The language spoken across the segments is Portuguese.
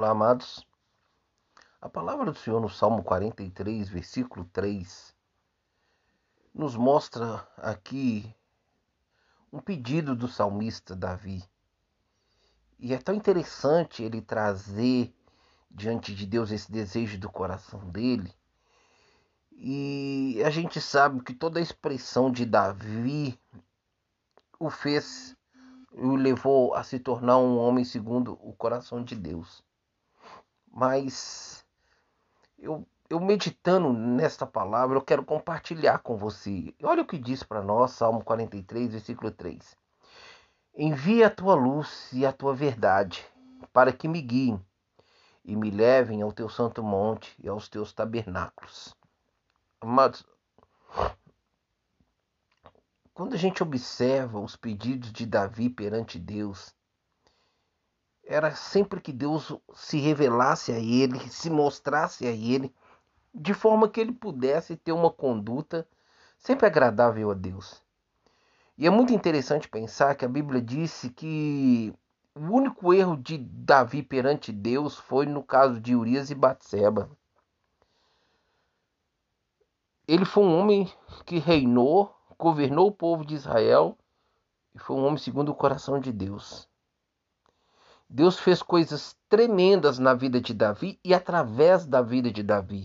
Olá, amados. A palavra do Senhor no Salmo 43, versículo 3, nos mostra aqui um pedido do salmista Davi. E é tão interessante ele trazer diante de Deus esse desejo do coração dele. E a gente sabe que toda a expressão de Davi o fez o levou a se tornar um homem segundo o coração de Deus. Mas eu, eu meditando nesta palavra, eu quero compartilhar com você. Olha o que diz para nós, Salmo 43, versículo 3. Envia a tua luz e a tua verdade, para que me guiem e me levem ao teu santo monte e aos teus tabernáculos. Amados, quando a gente observa os pedidos de Davi perante Deus, era sempre que Deus se revelasse a ele, se mostrasse a ele, de forma que ele pudesse ter uma conduta sempre agradável a Deus. E é muito interessante pensar que a Bíblia disse que o único erro de Davi perante Deus foi no caso de Urias e Batseba. Ele foi um homem que reinou, governou o povo de Israel e foi um homem segundo o coração de Deus. Deus fez coisas tremendas na vida de Davi e através da vida de Davi.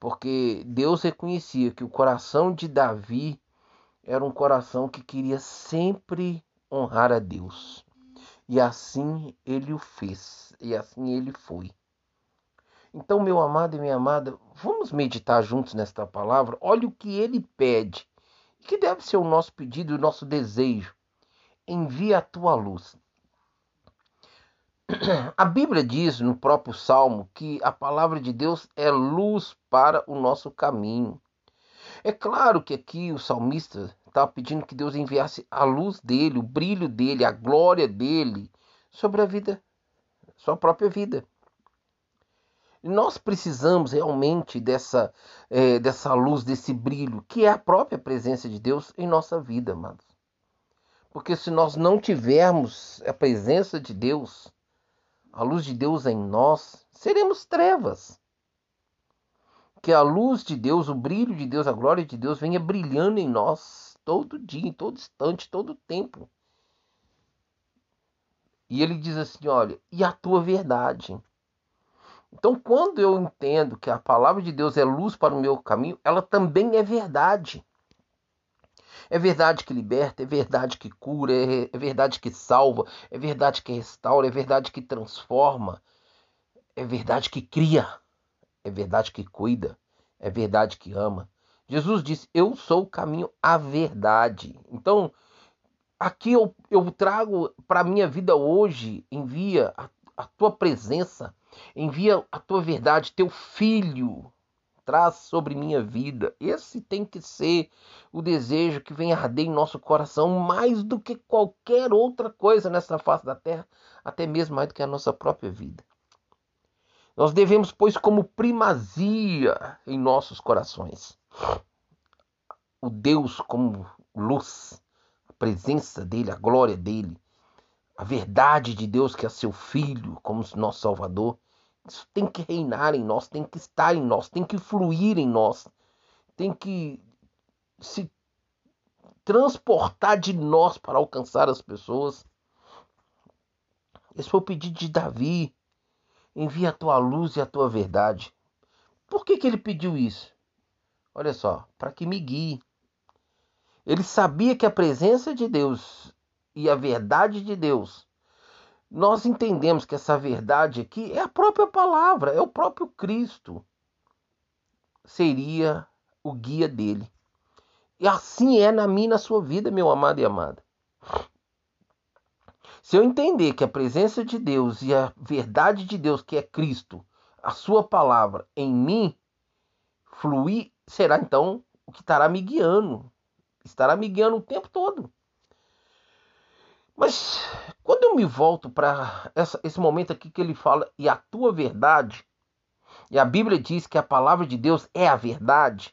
Porque Deus reconhecia que o coração de Davi era um coração que queria sempre honrar a Deus. E assim ele o fez, e assim ele foi. Então, meu amado e minha amada, vamos meditar juntos nesta palavra. Olha o que ele pede, que deve ser o nosso pedido, o nosso desejo. Envia a tua luz. A Bíblia diz no próprio Salmo que a palavra de Deus é luz para o nosso caminho. É claro que aqui o salmista estava pedindo que Deus enviasse a luz dele, o brilho dele, a glória dele sobre a vida, sua própria vida. Nós precisamos realmente dessa, é, dessa luz, desse brilho, que é a própria presença de Deus em nossa vida, amados. Porque se nós não tivermos a presença de Deus, a luz de Deus em nós, seremos trevas. Que a luz de Deus, o brilho de Deus, a glória de Deus venha brilhando em nós todo dia, em todo instante, todo tempo. E ele diz assim: olha, e a tua verdade. Então, quando eu entendo que a palavra de Deus é luz para o meu caminho, ela também é verdade. É verdade que liberta, é verdade que cura, é, é verdade que salva, é verdade que restaura, é verdade que transforma, é verdade que cria, é verdade que cuida, é verdade que ama. Jesus disse: Eu sou o caminho, a verdade. Então, aqui eu, eu trago para a minha vida hoje, envia a, a tua presença, envia a tua verdade, teu filho traz sobre minha vida. Esse tem que ser o desejo que vem arder em nosso coração mais do que qualquer outra coisa nessa face da terra, até mesmo mais do que a nossa própria vida. Nós devemos, pois, como primazia em nossos corações, o Deus como luz, a presença dele, a glória dele, a verdade de Deus que é seu Filho como nosso Salvador isso tem que reinar em nós, tem que estar em nós, tem que fluir em nós, tem que se transportar de nós para alcançar as pessoas. Esse foi o pedido de Davi. Envia a tua luz e a tua verdade. Por que, que ele pediu isso? Olha só, para que me guie. Ele sabia que a presença de Deus e a verdade de Deus nós entendemos que essa verdade aqui é a própria palavra, é o próprio Cristo. Seria o guia dele. E assim é na minha na sua vida, meu amado e amada. Se eu entender que a presença de Deus e a verdade de Deus, que é Cristo, a sua palavra em mim, fluir, será então o que estará me guiando. Estará me guiando o tempo todo. Mas quando eu me volto para esse momento aqui que ele fala, e a tua verdade, e a Bíblia diz que a palavra de Deus é a verdade,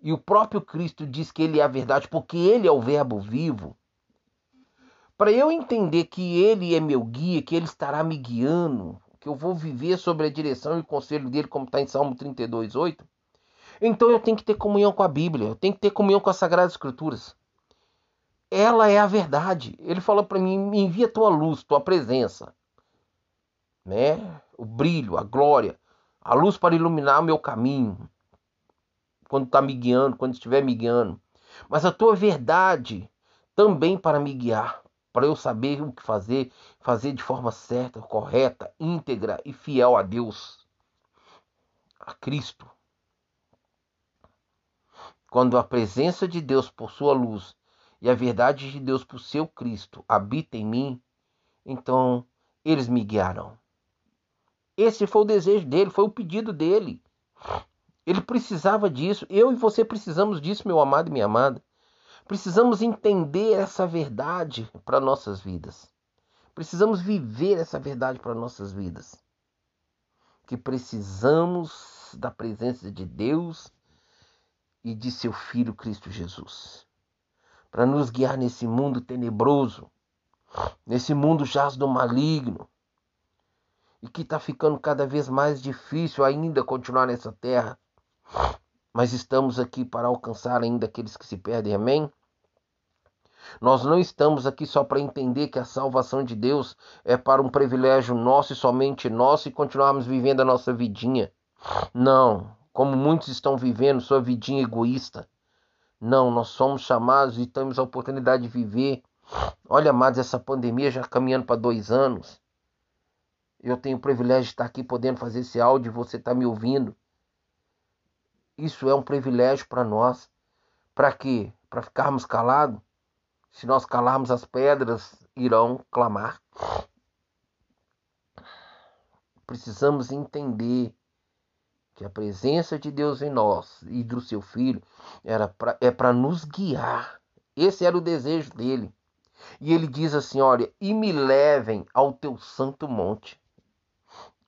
e o próprio Cristo diz que ele é a verdade porque ele é o Verbo vivo. Para eu entender que ele é meu guia, que ele estará me guiando, que eu vou viver sobre a direção e o conselho dele, como está em Salmo 32, 8, então eu tenho que ter comunhão com a Bíblia, eu tenho que ter comunhão com as Sagradas Escrituras. Ela é a verdade. Ele falou para mim: me envia tua luz, tua presença, né? O brilho, a glória, a luz para iluminar o meu caminho, quando está me guiando, quando estiver me guiando. Mas a tua verdade também para me guiar, para eu saber o que fazer, fazer de forma certa, correta, íntegra e fiel a Deus, a Cristo. Quando a presença de Deus por sua luz e a verdade de Deus por seu Cristo habita em mim, então eles me guiarão. Esse foi o desejo dele, foi o pedido dele. Ele precisava disso. Eu e você precisamos disso, meu amado e minha amada. Precisamos entender essa verdade para nossas vidas. Precisamos viver essa verdade para nossas vidas. Que precisamos da presença de Deus e de seu Filho Cristo Jesus para nos guiar nesse mundo tenebroso, nesse mundo jaz do maligno e que está ficando cada vez mais difícil ainda continuar nessa terra mas estamos aqui para alcançar ainda aqueles que se perdem, amém? Nós não estamos aqui só para entender que a salvação de Deus é para um privilégio nosso e somente nosso e continuarmos vivendo a nossa vidinha. Não, como muitos estão vivendo sua vidinha egoísta. Não, nós somos chamados e temos a oportunidade de viver. Olha, amados, essa pandemia já caminhando para dois anos. Eu tenho o privilégio de estar aqui podendo fazer esse áudio e você está me ouvindo. Isso é um privilégio para nós. Para quê? Para ficarmos calados? Se nós calarmos, as pedras irão clamar. Precisamos entender que a presença de Deus em nós e do seu Filho era pra, é para nos guiar. Esse era o desejo dele. E ele diz assim: Olha, e me levem ao teu santo monte.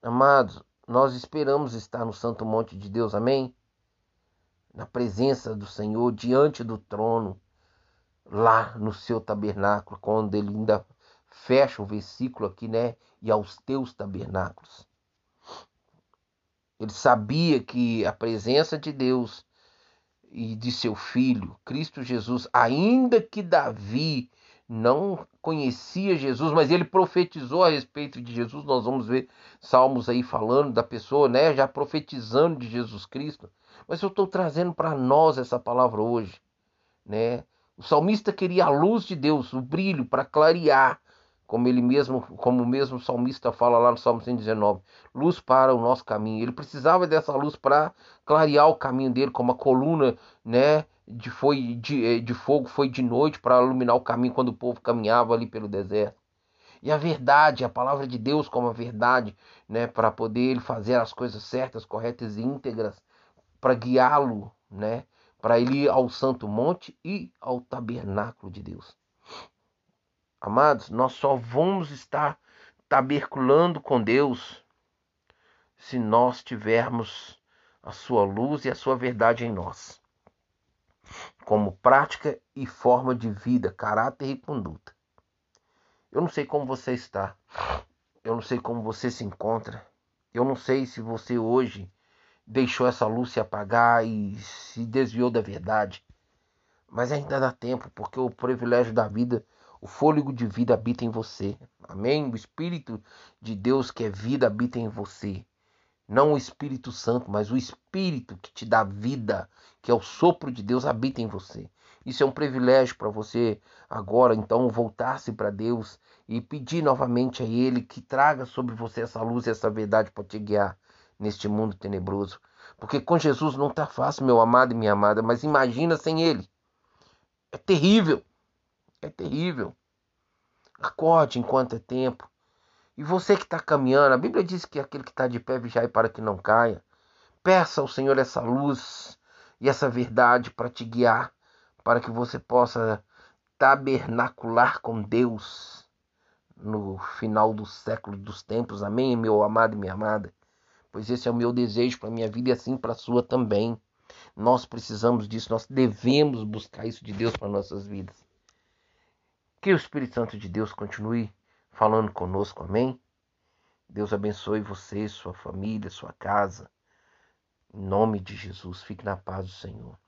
Amados, nós esperamos estar no santo monte de Deus, amém? na presença do Senhor, diante do trono, lá no seu tabernáculo, quando ele ainda fecha o versículo aqui, né? E aos teus tabernáculos. Ele sabia que a presença de Deus e de seu filho, Cristo Jesus, ainda que Davi não conhecia Jesus, mas ele profetizou a respeito de Jesus. Nós vamos ver salmos aí falando da pessoa, né, já profetizando de Jesus Cristo. Mas eu estou trazendo para nós essa palavra hoje, né? O salmista queria a luz de Deus, o brilho para clarear, como ele mesmo, como o mesmo salmista fala lá no Salmo 119, luz para o nosso caminho. Ele precisava dessa luz para clarear o caminho dele, como a coluna, né, de foi de, eh, de fogo foi de noite para iluminar o caminho quando o povo caminhava ali pelo deserto. E a verdade, a palavra de Deus como a verdade, né, para poder ele fazer as coisas certas, corretas e íntegras, para guiá-lo, né, para ele ir ao santo monte e ao tabernáculo de Deus. Amados, nós só vamos estar taberculando com Deus se nós tivermos a sua luz e a sua verdade em nós, como prática e forma de vida, caráter e conduta. Eu não sei como você está, eu não sei como você se encontra, eu não sei se você hoje deixou essa luz se apagar e se desviou da verdade. Mas ainda dá tempo, porque o privilégio da vida, o fôlego de vida habita em você. Amém? O Espírito de Deus que é vida habita em você. Não o Espírito Santo, mas o Espírito que te dá vida, que é o sopro de Deus, habita em você. Isso é um privilégio para você agora, então, voltar-se para Deus e pedir novamente a Ele que traga sobre você essa luz e essa verdade para te guiar neste mundo tenebroso. Porque com Jesus não está fácil, meu amado e minha amada, mas imagina sem Ele. É terrível. É terrível. Acorde enquanto é tempo. E você que está caminhando, a Bíblia diz que aquele que está de pé vigiai para que não caia. Peça ao Senhor essa luz e essa verdade para te guiar, para que você possa tabernacular com Deus no final do século dos tempos. Amém, meu amado e minha amada pois esse é o meu desejo para a minha vida e assim para a sua também. Nós precisamos disso, nós devemos buscar isso de Deus para nossas vidas. Que o Espírito Santo de Deus continue falando conosco, amém? Deus abençoe você, sua família, sua casa. Em nome de Jesus, fique na paz do Senhor.